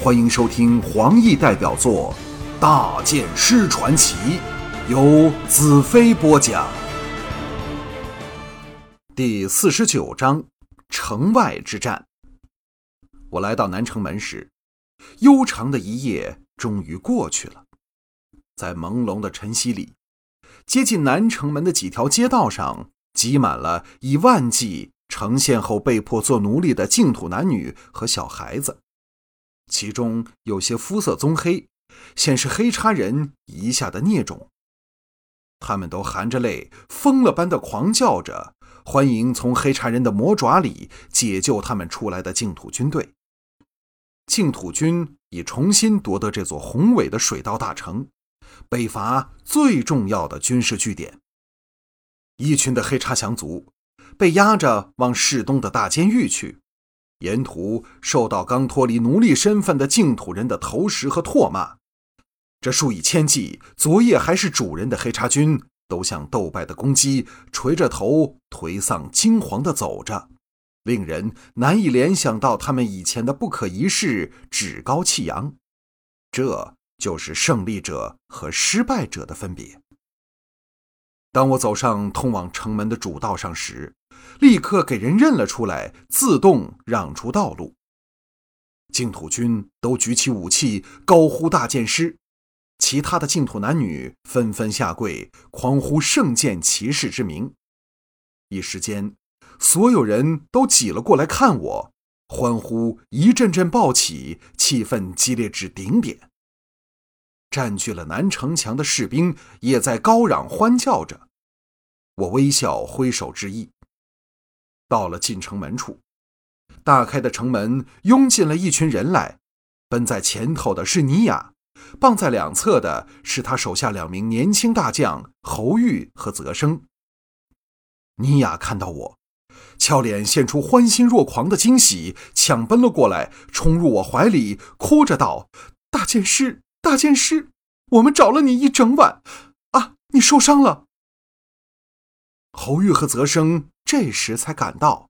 欢迎收听黄奕代表作《大剑师传奇》，由子飞播讲。第四十九章：城外之战。我来到南城门时，悠长的一夜终于过去了。在朦胧的晨曦里，接近南城门的几条街道上，挤满了以万计呈现后被迫做奴隶的净土男女和小孩子，其中有些肤色棕黑，显示黑叉人遗下的孽种。他们都含着泪，疯了般的狂叫着，欢迎从黑叉人的魔爪里解救他们出来的净土军队。净土军已重新夺得这座宏伟的水道大城。北伐最重要的军事据点。一群的黑叉降族被押着往市东的大监狱去，沿途受到刚脱离奴隶身份的净土人的投石和唾骂。这数以千计昨夜还是主人的黑叉军，都像斗败的公鸡，垂着头，颓丧惊惶地走着，令人难以联想到他们以前的不可一世、趾高气扬。这。就是胜利者和失败者的分别。当我走上通往城门的主道上时，立刻给人认了出来，自动让出道路。净土军都举起武器，高呼“大剑师”，其他的净土男女纷纷下跪，狂呼“圣剑骑士”之名。一时间，所有人都挤了过来看我，欢呼一阵阵暴起，气氛激烈至顶点。占据了南城墙的士兵也在高嚷欢叫着，我微笑挥手致意。到了进城门处，大开的城门拥进了一群人来，奔在前头的是尼雅，傍在两侧的是他手下两名年轻大将侯玉和泽生。尼雅看到我，俏脸现出欢欣若狂的惊喜，抢奔了过来，冲入我怀里，哭着道：“大剑师。”大剑师，我们找了你一整晚，啊，你受伤了。侯玉和泽生这时才赶到，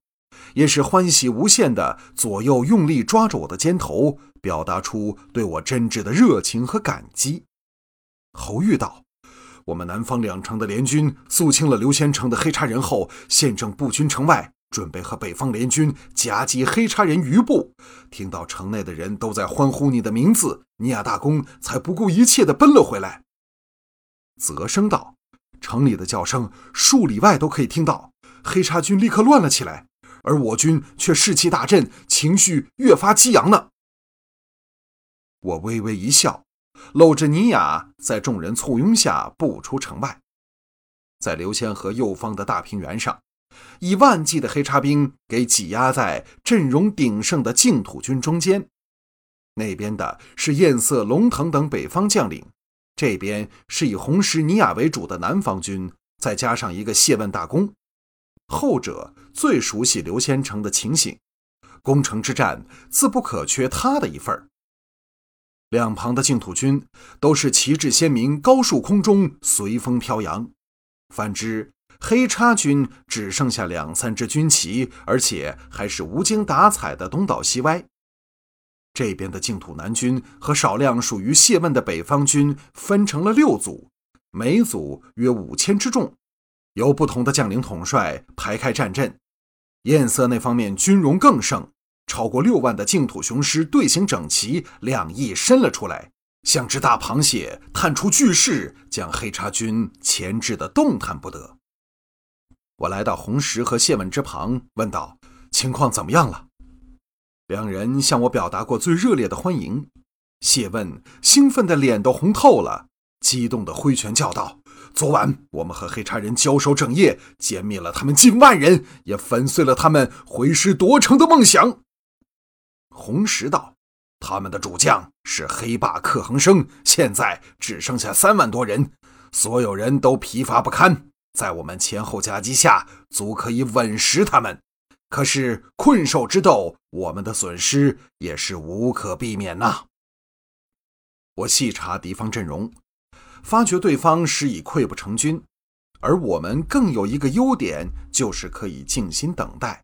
也是欢喜无限的，左右用力抓着我的肩头，表达出对我真挚的热情和感激。侯玉道：“我们南方两城的联军肃清了刘仙城的黑叉人后，现正布军城外。”准备和北方联军夹击黑叉人余部，听到城内的人都在欢呼你的名字，尼亚大公才不顾一切地奔了回来。泽生道：“城里的叫声数里外都可以听到，黑叉军立刻乱了起来，而我军却士气大振，情绪越发激昂呢。”我微微一笑，搂着尼亚，在众人簇拥下步出城外，在流仙河右方的大平原上。以万计的黑叉兵给挤压在阵容鼎盛的净土军中间，那边的是艳色龙腾等北方将领，这边是以红石尼亚为主的南方军，再加上一个谢问大公，后者最熟悉刘仙成的情形，攻城之战自不可缺他的一份两旁的净土军都是旗帜鲜明，高树空中随风飘扬，反之。黑叉军只剩下两三支军旗，而且还是无精打采的东倒西歪。这边的净土南军和少量属于谢问的北方军分成了六组，每组约五千之众，由不同的将领统帅排开战阵。艳色那方面军容更盛，超过六万的净土雄狮队形整齐，两翼伸了出来，像只大螃蟹探出巨势，将黑叉军钳制的动弹不得。我来到红石和谢问之旁，问道：“情况怎么样了？”两人向我表达过最热烈的欢迎。谢问兴奋的脸都红透了，激动的挥拳叫道：“昨晚我们和黑茶人交手整夜，歼灭了他们近万人，也粉碎了他们回师夺城的梦想。”红石道：“他们的主将是黑霸克恒生，现在只剩下三万多人，所有人都疲乏不堪。”在我们前后夹击下，足可以稳实他们。可是困兽之斗，我们的损失也是无可避免呐。我细查敌方阵容，发觉对方实已溃不成军，而我们更有一个优点，就是可以静心等待。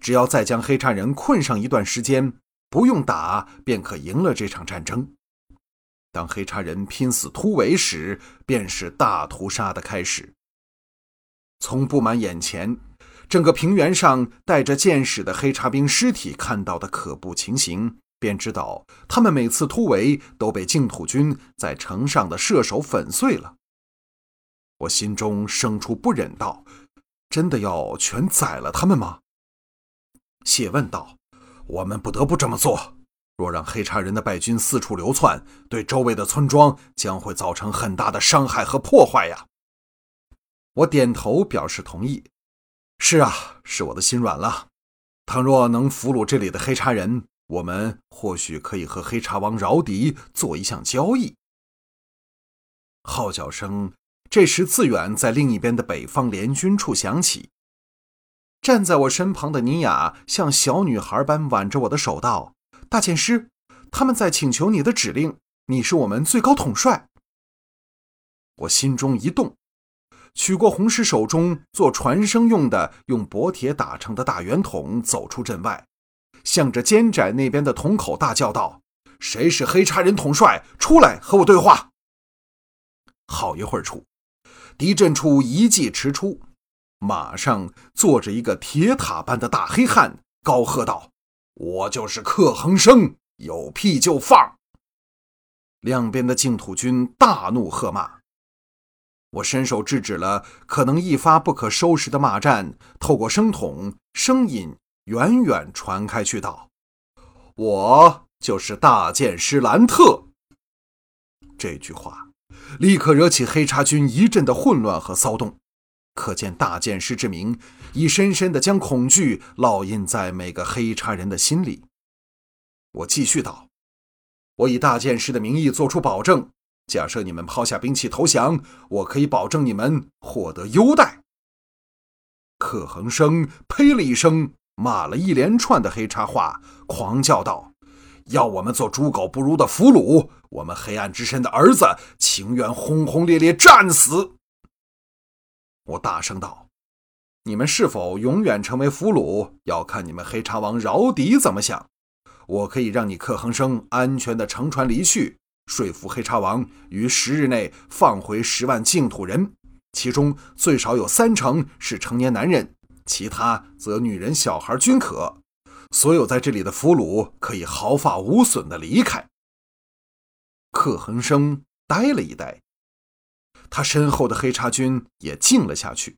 只要再将黑叉人困上一段时间，不用打便可赢了这场战争。当黑叉人拼死突围时，便是大屠杀的开始。从布满眼前、整个平原上带着箭矢的黑茶兵尸体看到的可怖情形，便知道他们每次突围都被净土军在城上的射手粉碎了。我心中生出不忍，道：“真的要全宰了他们吗？”谢问道：“我们不得不这么做。若让黑茶人的败军四处流窜，对周围的村庄将会造成很大的伤害和破坏呀。”我点头表示同意。是啊，是我的心软了。倘若能俘虏这里的黑茶人，我们或许可以和黑茶王饶迪做一项交易。号角声这时自远在另一边的北方联军处响起。站在我身旁的尼雅像小女孩般挽着我的手道：“大剑师，他们在请求你的指令。你是我们最高统帅。”我心中一动，取过红石手中做传声用的、用薄铁打成的大圆筒，走出阵外，向着尖窄那边的筒口大叫道：“谁是黑叉人统帅？出来和我对话！”好一会儿处，敌阵处一骑驰出。马上坐着一个铁塔般的大黑汉，高喝道：“我就是克恒生，有屁就放！”两边的净土军大怒喝骂。我伸手制止了可能一发不可收拾的骂战，透过声筒，声音远远传开去道：“我就是大剑师兰特。”这句话立刻惹起黑叉军一阵的混乱和骚动。可见大剑师之名，已深深地将恐惧烙印在每个黑叉人的心里。我继续道：“我以大剑师的名义做出保证，假设你们抛下兵器投降，我可以保证你们获得优待。”可恒生呸了一声，骂了一连串的黑叉话，狂叫道：“要我们做猪狗不如的俘虏？我们黑暗之神的儿子情愿轰轰烈烈战死。”我大声道：“你们是否永远成为俘虏，要看你们黑叉王饶迪怎么想。我可以让你克恒生安全的乘船离去，说服黑茶王于十日内放回十万净土人，其中最少有三成是成年男人，其他则女人、小孩均可。所有在这里的俘虏可以毫发无损的离开。”克恒生呆了一呆。他身后的黑茶军也静了下去。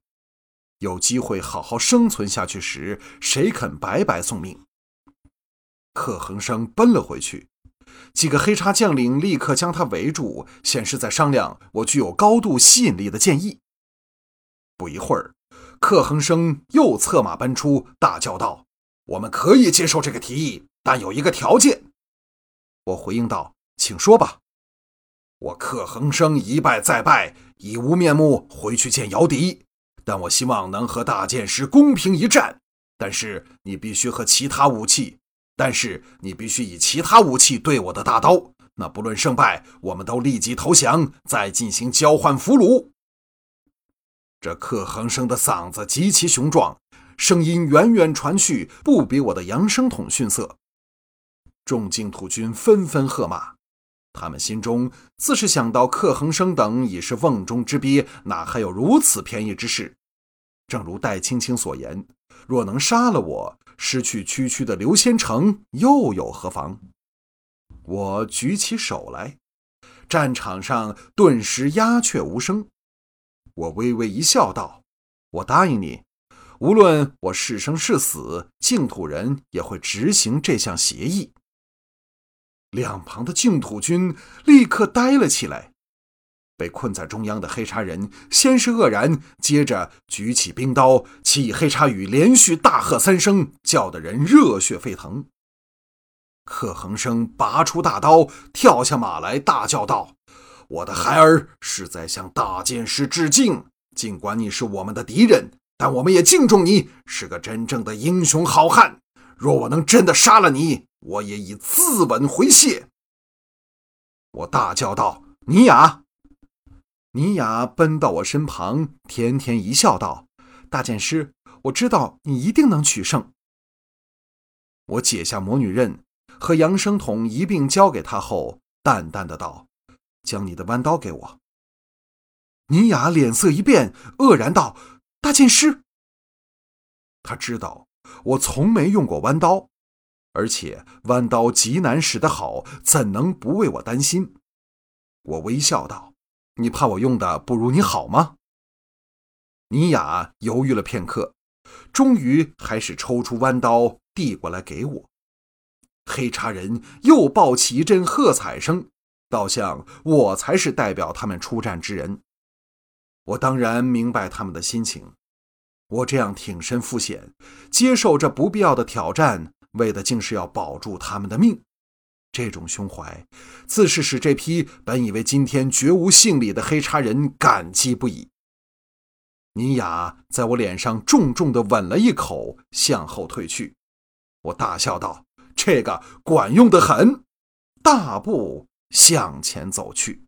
有机会好好生存下去时，谁肯白白送命？克恒生奔了回去，几个黑叉将领立刻将他围住，显示在商量我具有高度吸引力的建议。不一会儿，克恒生又策马奔出，大叫道：“我们可以接受这个提议，但有一个条件。”我回应道：“请说吧。”我克恒生一败再败。已无面目回去见姚笛，但我希望能和大剑师公平一战。但是你必须和其他武器，但是你必须以其他武器对我的大刀。那不论胜败，我们都立即投降，再进行交换俘虏。这克恒生的嗓子极其雄壮，声音远远传去，不比我的扬声筒逊色。众净土军纷纷喝骂。他们心中自是想到克恒生等已是瓮中之鳖，哪还有如此便宜之事？正如戴青青所言，若能杀了我，失去区区的刘仙成又有何妨？我举起手来，战场上顿时鸦雀无声。我微微一笑，道：“我答应你，无论我是生是死，净土人也会执行这项协议。”两旁的净土军立刻呆了起来。被困在中央的黑叉人先是愕然，接着举起冰刀，其以黑叉语连续大喝三声，叫得人热血沸腾。克恒生拔出大刀，跳下马来，大叫道：“我的孩儿是在向大剑师致敬。尽管你是我们的敌人，但我们也敬重你，是个真正的英雄好汉。若我能真的杀了你，”我也以自刎回谢。我大叫道：“尼雅！”尼雅奔到我身旁，甜甜一笑，道：“大剑师，我知道你一定能取胜。”我解下魔女刃，和扬声筒一并交给他后，淡淡的道：“将你的弯刀给我。”尼雅脸色一变，愕然道：“大剑师。”他知道我从没用过弯刀，而且弯刀极难使得好，怎能不为我担心？我微笑道：“你怕我用的不如你好吗？”尼雅犹豫了片刻，终于还是抽出弯刀递过来给我。黑茶人又爆起一阵喝彩声，倒像我才是代表他们出战之人。我当然明白他们的心情。我这样挺身赴险，接受这不必要的挑战，为的竟是要保住他们的命。这种胸怀，自是使这批本以为今天绝无幸理的黑茶人感激不已。尼雅在我脸上重重的吻了一口，向后退去。我大笑道：“这个管用的很。”大步向前走去。